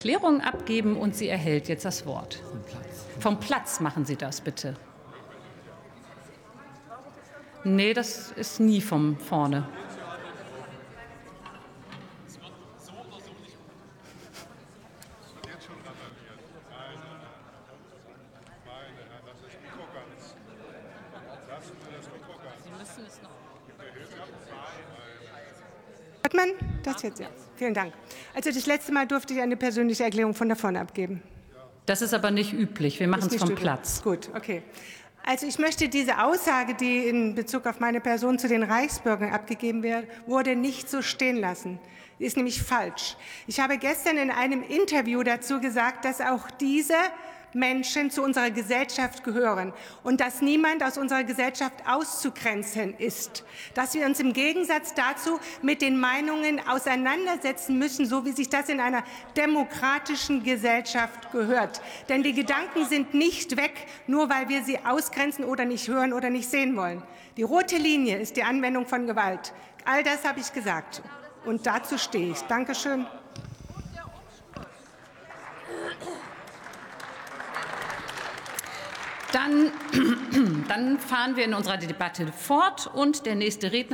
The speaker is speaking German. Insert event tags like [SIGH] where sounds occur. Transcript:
Erklärung abgeben und sie erhält jetzt das Wort. Vom Platz machen Sie das bitte. Nee, das ist nie von vorne. Hat man das jetzt? Ja. Vielen Dank. Also das letzte Mal durfte ich eine persönliche Erklärung von da vorne abgeben. Das ist aber nicht üblich. Wir machen es vom üblich. Platz. Gut, okay. Also ich möchte diese Aussage, die in Bezug auf meine Person zu den Reichsbürgern abgegeben wurde, nicht so stehen lassen. Die ist nämlich falsch. Ich habe gestern in einem Interview dazu gesagt, dass auch diese Menschen zu unserer Gesellschaft gehören und dass niemand aus unserer Gesellschaft auszugrenzen ist. Dass wir uns im Gegensatz dazu mit den Meinungen auseinandersetzen müssen, so wie sich das in einer demokratischen Gesellschaft gehört. Denn die Gedanken sind nicht weg, nur weil wir sie ausgrenzen oder nicht hören oder nicht sehen wollen. Die rote Linie ist die Anwendung von Gewalt. All das habe ich gesagt. Und dazu stehe ich. Dankeschön. Dann, [CLEARS THROAT] dann fahren wir in unserer Debatte fort und der nächste Redner